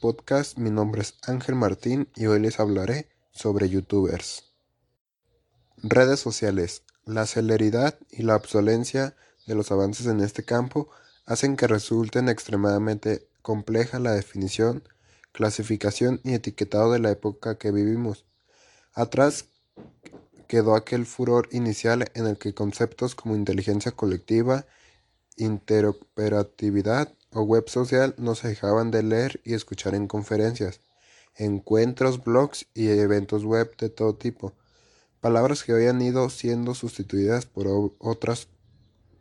podcast. Mi nombre es Ángel Martín y hoy les hablaré sobre youtubers. Redes sociales. La celeridad y la obsolencia de los avances en este campo hacen que resulten extremadamente compleja la definición, clasificación y etiquetado de la época que vivimos. Atrás quedó aquel furor inicial en el que conceptos como inteligencia colectiva, interoperatividad o web social no se dejaban de leer y escuchar en conferencias, encuentros, blogs y eventos web de todo tipo. Palabras que hoy han ido siendo sustituidas por otras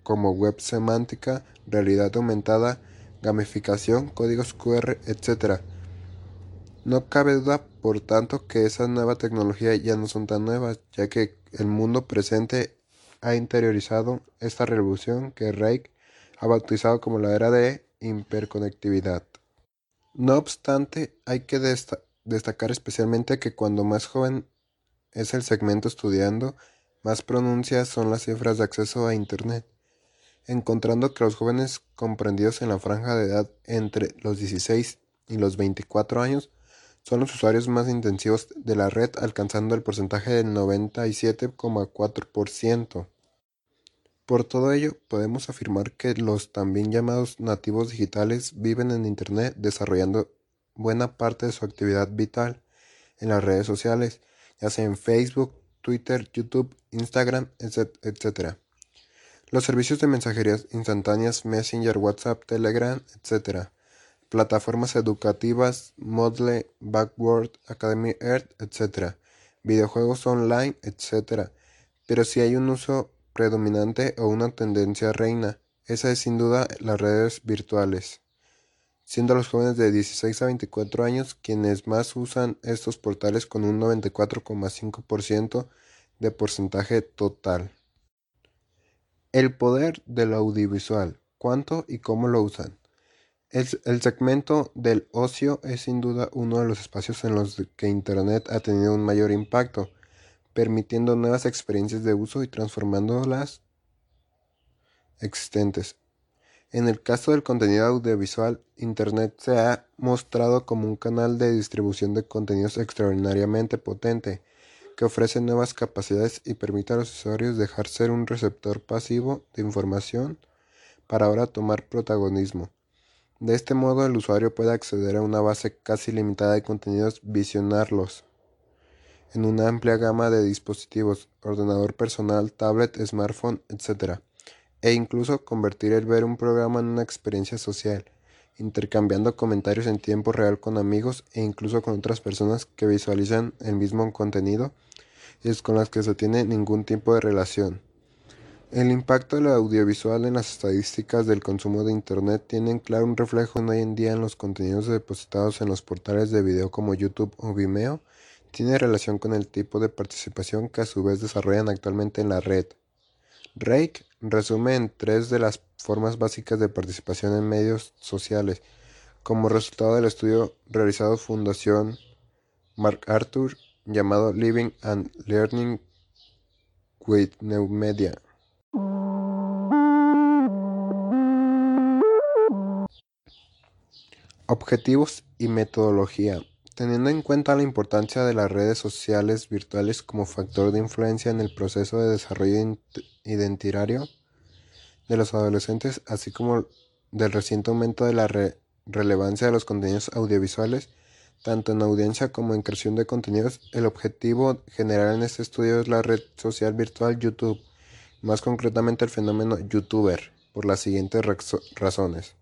como web semántica, realidad aumentada, gamificación, códigos QR, etc. No cabe duda, por tanto, que esa nueva tecnología ya no son tan nuevas, ya que el mundo presente ha interiorizado esta revolución que Reich ha bautizado como la era de hiperconectividad. No obstante, hay que destacar especialmente que cuando más joven es el segmento estudiando, más pronuncias son las cifras de acceso a Internet, encontrando que los jóvenes comprendidos en la franja de edad entre los 16 y los 24 años son los usuarios más intensivos de la red, alcanzando el porcentaje del 97,4%. Por todo ello, podemos afirmar que los también llamados nativos digitales viven en Internet desarrollando buena parte de su actividad vital en las redes sociales, ya sea en Facebook, Twitter, YouTube, Instagram, etc. Los servicios de mensajerías instantáneas Messenger, WhatsApp, Telegram, etc. Plataformas educativas Moodle, Backward, Academy Earth, etc. Videojuegos online, etc. Pero si hay un uso predominante o una tendencia reina. Esa es sin duda las redes virtuales, siendo los jóvenes de 16 a 24 años quienes más usan estos portales con un 94,5% de porcentaje total. El poder del audiovisual. ¿Cuánto y cómo lo usan? El, el, segmento del ocio es sin duda uno de los espacios en los que Internet ha tenido un mayor impacto permitiendo nuevas experiencias de uso y transformando las existentes. En el caso del contenido audiovisual, Internet se ha mostrado como un canal de distribución de contenidos extraordinariamente potente, que ofrece nuevas capacidades y permite a los usuarios dejar ser un receptor pasivo de información para ahora tomar protagonismo. De este modo, el usuario puede acceder a una base casi limitada de contenidos, visionarlos, en una amplia gama de dispositivos, ordenador personal, tablet, smartphone, etc. E incluso convertir el ver un programa en una experiencia social, intercambiando comentarios en tiempo real con amigos e incluso con otras personas que visualizan el mismo contenido y es con las que se tiene ningún tipo de relación. El impacto del audiovisual en las estadísticas del consumo de Internet tiene claro un reflejo hoy en día en los contenidos depositados en los portales de video como YouTube o Vimeo, tiene relación con el tipo de participación que a su vez desarrollan actualmente en la red. Rake resume en tres de las formas básicas de participación en medios sociales, como resultado del estudio realizado Fundación MacArthur llamado Living and Learning with New Media. Objetivos y metodología. Teniendo en cuenta la importancia de las redes sociales virtuales como factor de influencia en el proceso de desarrollo identitario de los adolescentes, así como del reciente aumento de la relevancia de los contenidos audiovisuales, tanto en audiencia como en creación de contenidos, el objetivo general en este estudio es la red social virtual YouTube, más concretamente el fenómeno youtuber, por las siguientes razones.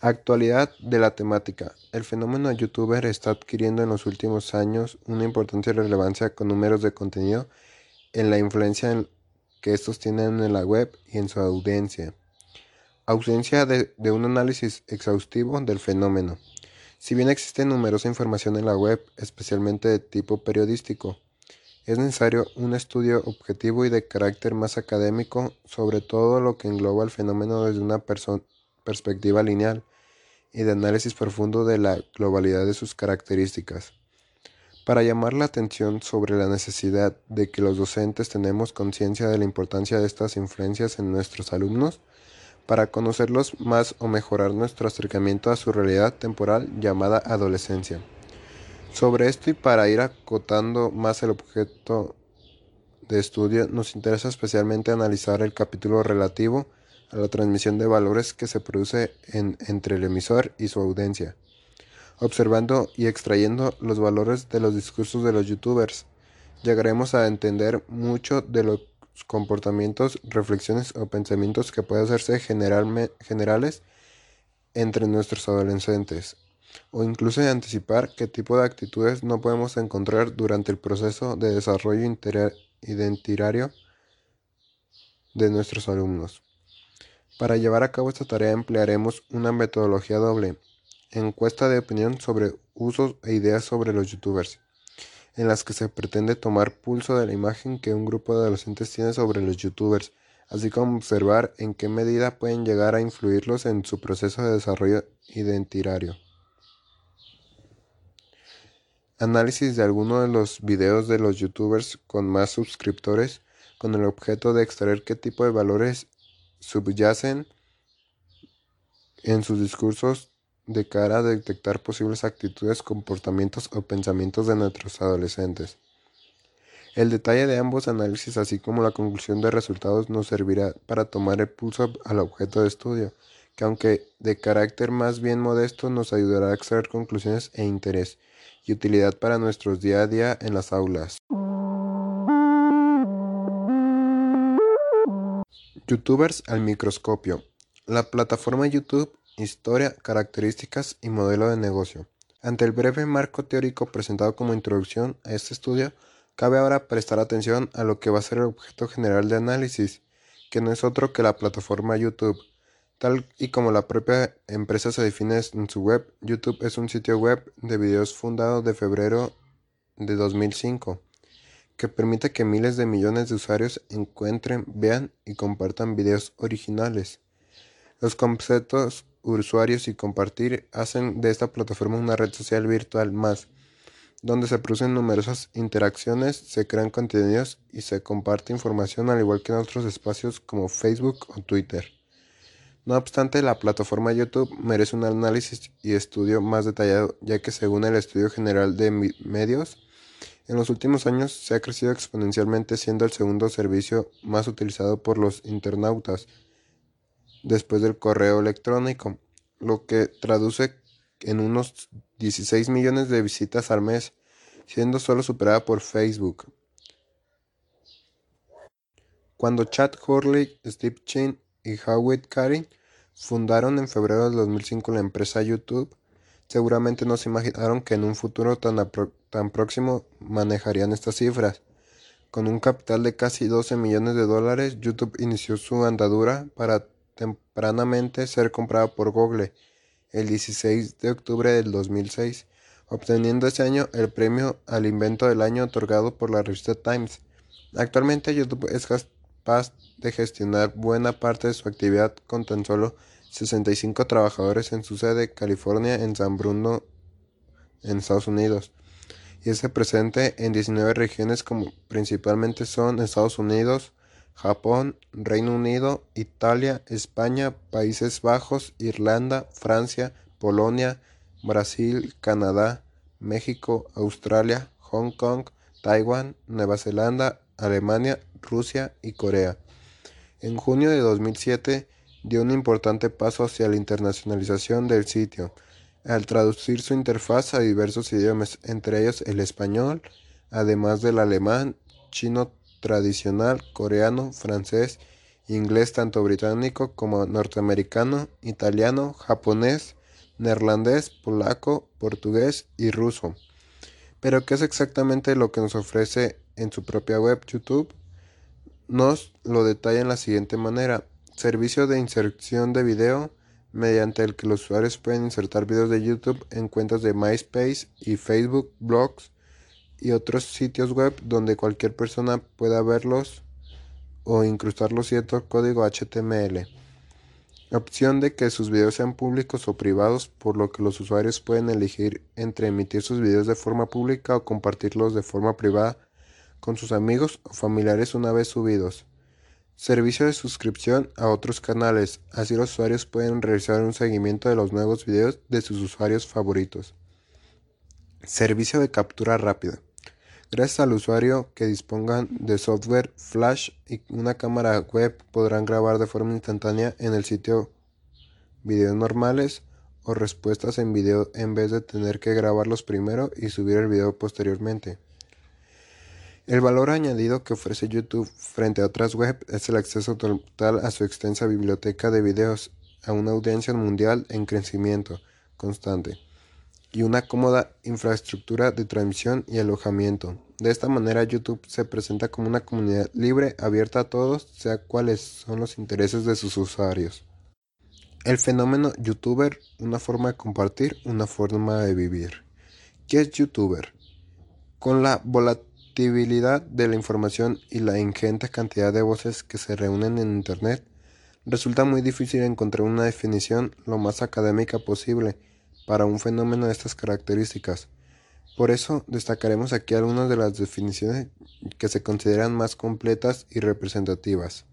Actualidad de la temática. El fenómeno youtuber está adquiriendo en los últimos años una importante relevancia con números de contenido en la influencia que estos tienen en la web y en su audiencia. Ausencia de, de un análisis exhaustivo del fenómeno. Si bien existe numerosa información en la web, especialmente de tipo periodístico, es necesario un estudio objetivo y de carácter más académico sobre todo lo que engloba el fenómeno desde una perspectiva lineal y de análisis profundo de la globalidad de sus características. Para llamar la atención sobre la necesidad de que los docentes tenemos conciencia de la importancia de estas influencias en nuestros alumnos, para conocerlos más o mejorar nuestro acercamiento a su realidad temporal llamada adolescencia. Sobre esto y para ir acotando más el objeto de estudio, nos interesa especialmente analizar el capítulo relativo a la transmisión de valores que se produce entre el emisor y su audiencia, observando y extrayendo los valores de los discursos de los youtubers. Llegaremos a entender mucho de los comportamientos, reflexiones o pensamientos que pueden hacerse generales entre nuestros adolescentes, o incluso anticipar qué tipo de actitudes no podemos encontrar durante el proceso de desarrollo identitario de nuestros alumnos. Para llevar a cabo esta tarea emplearemos una metodología doble, encuesta de opinión sobre usos e ideas sobre los youtubers, en las que se pretende tomar pulso de la imagen que un grupo de adolescentes tiene sobre los youtubers, así como observar en qué medida pueden llegar a influirlos en su proceso de desarrollo identitario. Análisis de algunos de los videos de los youtubers con más suscriptores con el objeto de extraer qué tipo de valores subyacen en sus discursos de cara a detectar posibles actitudes, comportamientos o pensamientos de nuestros adolescentes. El detalle de ambos análisis, así como la conclusión de resultados, nos servirá para tomar el pulso al objeto de estudio, que aunque de carácter más bien modesto, nos ayudará a extraer conclusiones e interés y utilidad para nuestros día a día en las aulas. Youtubers al microscopio. La plataforma YouTube, historia, características y modelo de negocio. Ante el breve marco teórico presentado como introducción a este estudio, cabe ahora prestar atención a lo que va a ser el objeto general de análisis, que no es otro que la plataforma YouTube. Tal y como la propia empresa se define en su web, YouTube es un sitio web de videos fundado de febrero de 2005 que permite que miles de millones de usuarios encuentren, vean y compartan videos originales. Los conceptos usuarios y compartir hacen de esta plataforma una red social virtual más, donde se producen numerosas interacciones, se crean contenidos y se comparte información al igual que en otros espacios como Facebook o Twitter. No obstante, la plataforma YouTube merece un análisis y estudio más detallado, ya que según el Estudio General de Medios, en los últimos años se ha crecido exponencialmente siendo el segundo servicio más utilizado por los internautas después del correo electrónico, lo que traduce en unos 16 millones de visitas al mes, siendo solo superada por Facebook. Cuando Chad Hurley, Steve Chin y Howard Carey fundaron en febrero de 2005 la empresa YouTube, seguramente no se imaginaron que en un futuro tan, tan próximo manejarían estas cifras. Con un capital de casi 12 millones de dólares, YouTube inició su andadura para tempranamente ser comprado por Google el 16 de octubre del 2006, obteniendo ese año el premio al invento del año otorgado por la revista Times. Actualmente YouTube es capaz de gestionar buena parte de su actividad con tan solo 65 trabajadores en su sede California en San Bruno, en Estados Unidos y es presente en 19 regiones como principalmente son Estados Unidos, Japón, Reino Unido, Italia, España, Países Bajos, Irlanda, Francia, Polonia, Brasil, Canadá, México, Australia, Hong Kong, Taiwán, Nueva Zelanda, Alemania, Rusia y Corea. En junio de 2007 dio un importante paso hacia la internacionalización del sitio, al traducir su interfaz a diversos idiomas, entre ellos el español, además del alemán, chino tradicional, coreano, francés, inglés tanto británico como norteamericano, italiano, japonés, neerlandés, polaco, portugués y ruso. Pero ¿qué es exactamente lo que nos ofrece en su propia web YouTube? Nos lo detalla en la siguiente manera. Servicio de inserción de video, mediante el que los usuarios pueden insertar videos de YouTube en cuentas de MySpace y Facebook, blogs y otros sitios web donde cualquier persona pueda verlos o incrustarlos cierto código HTML. Opción de que sus videos sean públicos o privados, por lo que los usuarios pueden elegir entre emitir sus videos de forma pública o compartirlos de forma privada con sus amigos o familiares una vez subidos. Servicio de suscripción a otros canales. Así los usuarios pueden realizar un seguimiento de los nuevos videos de sus usuarios favoritos. Servicio de captura rápida. Gracias al usuario que dispongan de software flash y una cámara web podrán grabar de forma instantánea en el sitio videos normales o respuestas en video en vez de tener que grabarlos primero y subir el video posteriormente. El valor añadido que ofrece YouTube frente a otras web es el acceso total a su extensa biblioteca de videos a una audiencia mundial en crecimiento constante y una cómoda infraestructura de transmisión y alojamiento. De esta manera YouTube se presenta como una comunidad libre, abierta a todos, sea cuáles son los intereses de sus usuarios. El fenómeno youtuber, una forma de compartir, una forma de vivir. ¿Qué es youtuber? Con la volatilidad de la información y la ingente cantidad de voces que se reúnen en Internet, resulta muy difícil encontrar una definición lo más académica posible para un fenómeno de estas características. Por eso destacaremos aquí algunas de las definiciones que se consideran más completas y representativas.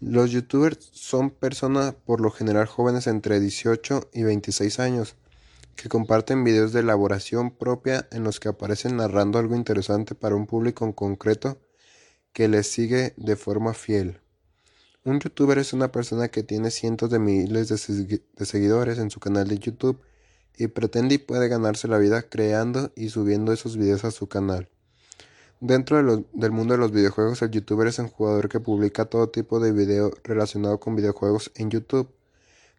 Los youtubers son personas por lo general jóvenes entre 18 y 26 años que comparten videos de elaboración propia en los que aparecen narrando algo interesante para un público en concreto que les sigue de forma fiel. Un youtuber es una persona que tiene cientos de miles de, seguidores en su canal de YouTube y pretende y puede ganarse la vida creando y subiendo esos videos a su canal. Dentro del mundo de los videojuegos, el youtuber es un jugador que publica todo tipo de video relacionado con videojuegos en YouTube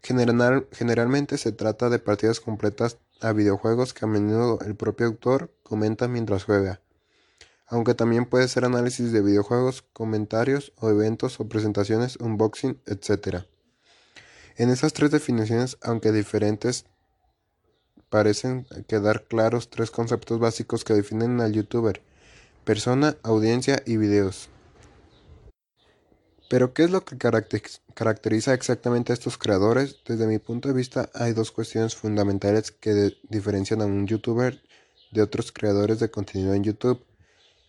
generalmente se trata de partidas completas a videojuegos que a menudo el propio autor comenta mientras juega, aunque también puede ser análisis de videojuegos, comentarios o eventos o presentaciones, unboxing, etc. En esas tres definiciones, aunque diferentes, parecen quedar claros tres conceptos básicos que definen al youtuber, persona, audiencia y videos. Pero ¿qué es lo que caracteriza exactamente a estos creadores? Desde mi punto de vista hay dos cuestiones fundamentales que diferencian a un youtuber de otros creadores de contenido en YouTube.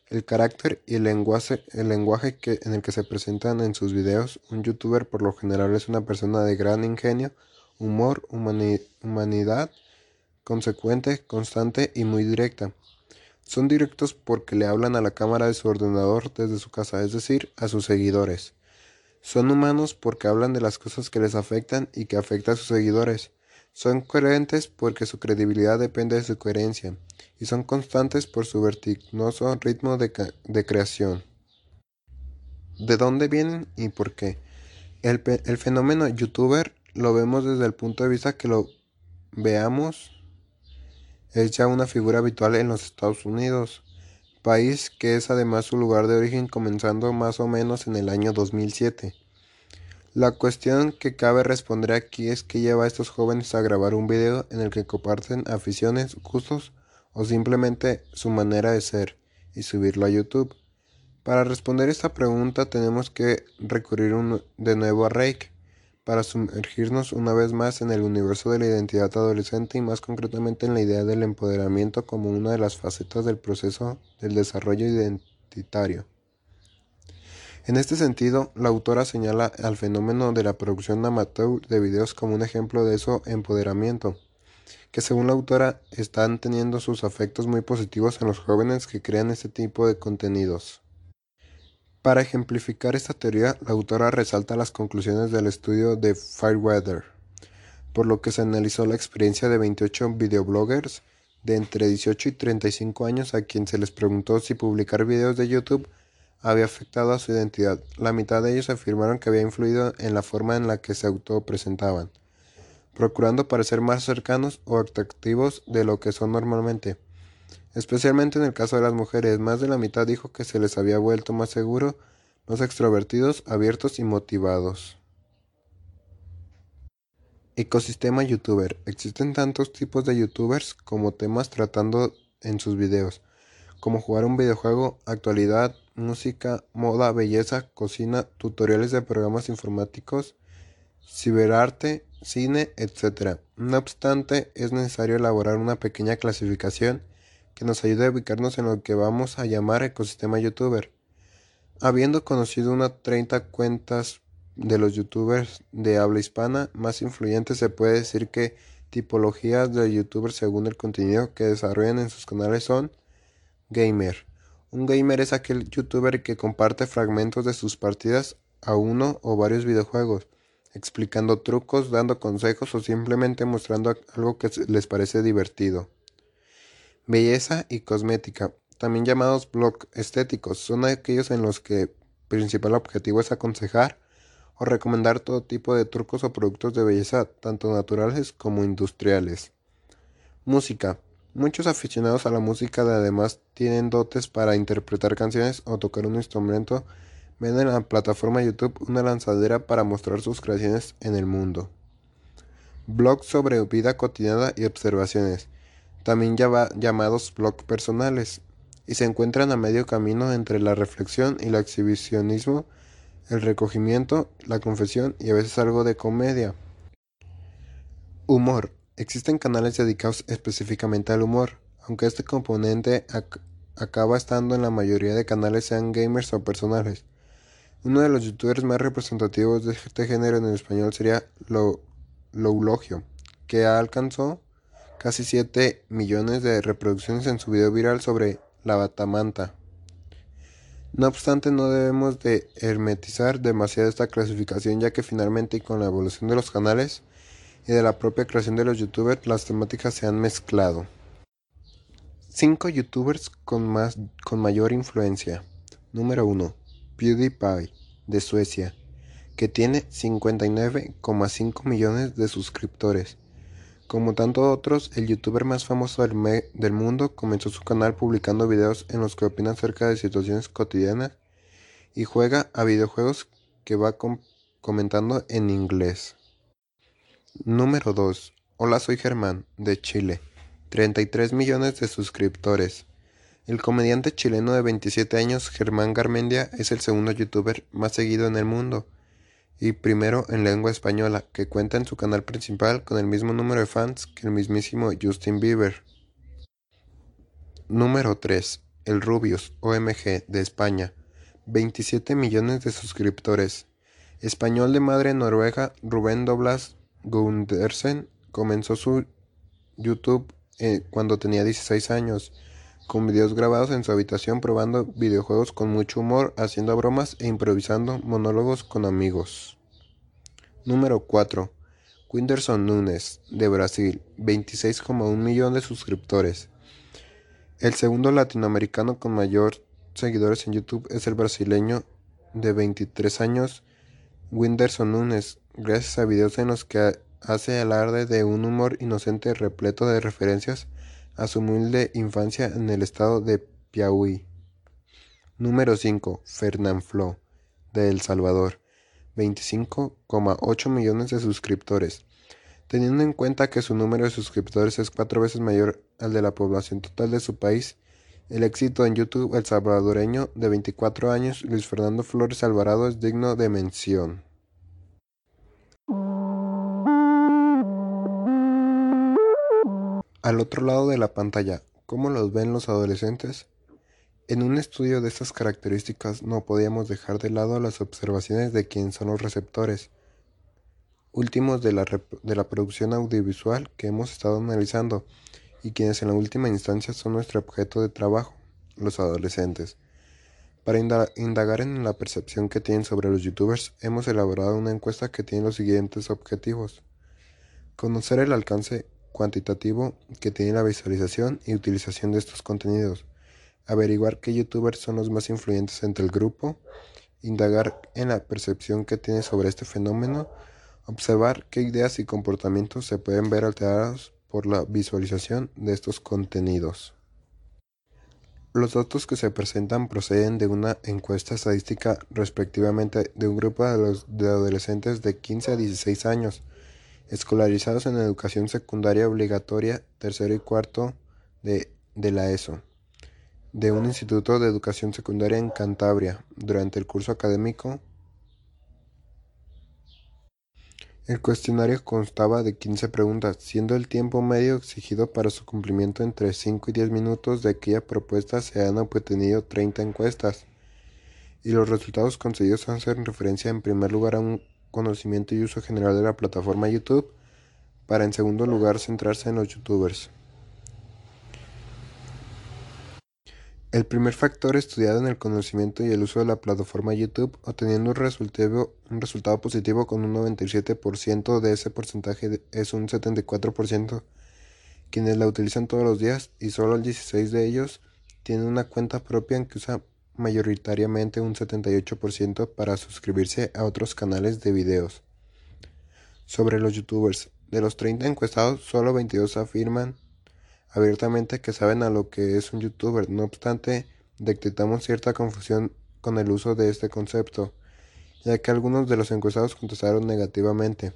El carácter y el lenguaje, el lenguaje en el que se presentan en sus videos. Un youtuber por lo general es una persona de gran ingenio, humor, humanidad, consecuente, constante y muy directa. Son directos porque le hablan a la cámara de su ordenador desde su casa, es decir, a sus seguidores. Son humanos porque hablan de las cosas que les afectan y que afectan a sus seguidores. Son coherentes porque su credibilidad depende de su coherencia. Y son constantes por su vertiginoso ritmo de, creación. ¿De dónde vienen y por qué? El, fenómeno youtuber lo vemos desde el punto de vista que lo veamos es ya una figura habitual en los Estados Unidos país que es además su lugar de origen comenzando más o menos en el año 2007. La cuestión que cabe responder aquí es qué lleva a estos jóvenes a grabar un video en el que comparten aficiones, gustos o simplemente su manera de ser y subirlo a YouTube. Para responder esta pregunta tenemos que recurrir de nuevo a Rake, para sumergirnos una vez más en el universo de la identidad adolescente y más concretamente en la idea del empoderamiento como una de las facetas del proceso del desarrollo identitario. En este sentido, la autora señala al fenómeno de la producción amateur de videos como un ejemplo de eso empoderamiento, que según la autora están teniendo sus efectos muy positivos en los jóvenes que crean este tipo de contenidos. Para ejemplificar esta teoría, la autora resalta las conclusiones del estudio de Fireweather, por lo que se analizó la experiencia de 28 videobloggers de entre 18 y 35 años a quien se les preguntó si publicar videos de YouTube había afectado a su identidad. La mitad de ellos afirmaron que había influido en la forma en la que se autopresentaban, procurando parecer más cercanos o atractivos de lo que son normalmente. Especialmente en el caso de las mujeres, más de la mitad dijo que se les había vuelto más seguro, más extrovertidos, abiertos y motivados. Ecosistema youtuber. Existen tantos tipos de youtubers como temas tratando en sus videos, como jugar un videojuego, actualidad, música, moda, belleza, cocina, tutoriales de programas informáticos, ciberarte, cine, etc. No obstante, es necesario elaborar una pequeña clasificación que nos ayude a ubicarnos en lo que vamos a llamar ecosistema youtuber. Habiendo conocido unas 30 cuentas de los youtubers de habla hispana más influyentes, se puede decir que tipologías de youtubers según el contenido que desarrollan en sus canales son gamer. Un gamer es aquel youtuber que comparte fragmentos de sus partidas a uno o varios videojuegos, explicando trucos, dando consejos o simplemente mostrando algo que les parece divertido. Belleza y cosmética, también llamados blog estéticos, son aquellos en los que el principal objetivo es aconsejar o recomendar todo tipo de trucos o productos de belleza, tanto naturales como industriales. Música. Muchos aficionados a la música además tienen dotes para interpretar canciones o tocar un instrumento, ven en la plataforma YouTube una lanzadera para mostrar sus creaciones en el mundo. Blogs sobre vida cotidiana y observaciones, también llamados blogs personales, y se encuentran a medio camino entre la reflexión y el exhibicionismo, el recogimiento, la confesión y a veces algo de comedia. Humor. Existen canales dedicados específicamente al humor, aunque este componente acaba estando en la mayoría de canales sean gamers o personales. Uno de los youtubers más representativos de este género en español sería Lo Loulogio, que alcanzó casi 7 millones de reproducciones en su video viral sobre la batamanta. No obstante, no debemos de hermetizar demasiado esta clasificación ya que finalmente con la evolución de los canales y de la propia creación de los youtubers, las temáticas se han mezclado. 5 youtubers con, más, con mayor influencia. Número 1. PewDiePie, de Suecia, que tiene 59,5 millones de suscriptores. Como tantos otros, el youtuber más famoso del, mundo comenzó su canal publicando videos en los que opina acerca de situaciones cotidianas y juega a videojuegos que va comentando en inglés. Número 2. Hola, soy Germán, de Chile. 33 millones de suscriptores. El comediante chileno de 27 años, Germán Garmendia, es el segundo youtuber más seguido en el mundo y primero en lengua española, que cuenta en su canal principal con el mismo número de fans que el mismísimo Justin Bieber. Número 3. El Rubius, OMG, de España. 27 millones de suscriptores. Español de madre noruega, Rubén Doblas Gundersen comenzó su YouTube eh, cuando tenía 16 años, con videos grabados en su habitación probando videojuegos con mucho humor, haciendo bromas e improvisando monólogos con amigos. Número 4. Winderson Nunes, de Brasil, 26,1 millones de suscriptores. El segundo latinoamericano con mayor seguidores en YouTube es el brasileño de 23 años, Winderson Nunes, gracias a videos en los que hace alarde de un humor inocente repleto de referencias a su humilde infancia en el estado de Piauí. Número 5. Fernán Flo, de El Salvador, 25,8 millones de suscriptores. Teniendo en cuenta que su número de suscriptores es cuatro veces mayor al de la población total de su país, el éxito en YouTube el salvadoreño de 24 años Luis Fernando Flores Alvarado es digno de mención. Al otro lado de la pantalla, ¿cómo los ven los adolescentes? En un estudio de estas características no podíamos dejar de lado las observaciones de quién son los receptores últimos de la, de la producción audiovisual que hemos estado analizando y quienes en la última instancia son nuestro objeto de trabajo, los adolescentes. Para indagar en la percepción que tienen sobre los youtubers, hemos elaborado una encuesta que tiene los siguientes objetivos. Conocer el alcance cuantitativo que tiene la visualización y utilización de estos contenidos. Averiguar qué youtubers son los más influyentes entre el grupo. Indagar en la percepción que tiene sobre este fenómeno. Observar qué ideas y comportamientos se pueden ver alterados por la visualización de estos contenidos. Los datos que se presentan proceden de una encuesta estadística respectivamente de un grupo de, de adolescentes de 15 a 16 años, escolarizados en educación secundaria obligatoria, tercero y cuarto de, de la ESO, de un instituto de educación secundaria en Cantabria, durante el curso académico El cuestionario constaba de 15 preguntas, siendo el tiempo medio exigido para su cumplimiento entre 5 y 10 minutos. De aquella propuesta se han obtenido 30 encuestas. y los resultados conseguidos hacen referencia en primer lugar a un conocimiento y uso general de la plataforma YouTube, para en segundo lugar centrarse en los youtubers. El primer factor estudiado en el conocimiento y el uso de la plataforma YouTube, obteniendo un resultado, positivo con un 97% de ese porcentaje es un 74% quienes la utilizan todos los días y solo el 16 de ellos tienen una cuenta propia en que usa mayoritariamente un 78% para suscribirse a otros canales de videos. Sobre los youtubers, de los 30 encuestados, solo 22 afirman abiertamente que saben a lo que es un youtuber. No obstante, detectamos cierta confusión con el uso de este concepto, ya que algunos de los encuestados contestaron negativamente.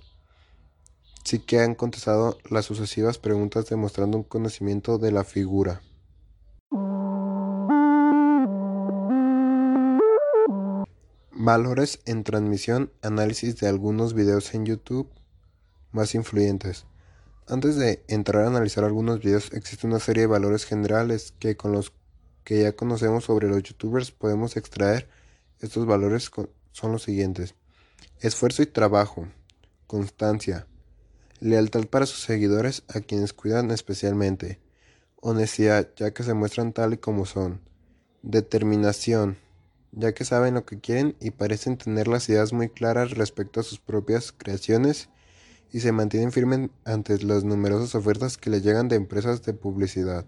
Sí que han contestado las sucesivas preguntas demostrando un conocimiento de la figura. Valores en transmisión, análisis de algunos videos en YouTube más influyentes. Antes de entrar a analizar algunos videos, existe una serie de valores generales que con los que ya conocemos sobre los youtubers podemos extraer. Estos valores son los siguientes. Esfuerzo y trabajo, constancia, lealtad para sus seguidores a quienes cuidan especialmente, honestidad ya que se muestran tal y como son, determinación ya que saben lo que quieren y parecen tener las ideas muy claras respecto a sus propias creaciones y se mantienen firmes ante las numerosas ofertas que les llegan de empresas de publicidad.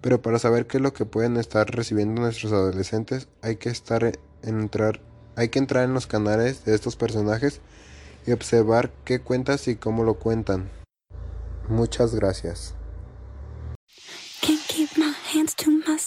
Pero para saber qué es lo que pueden estar recibiendo nuestros adolescentes, hay que estar en hay que entrar en los canales de estos personajes y observar qué cuentas y cómo lo cuentan. Muchas gracias.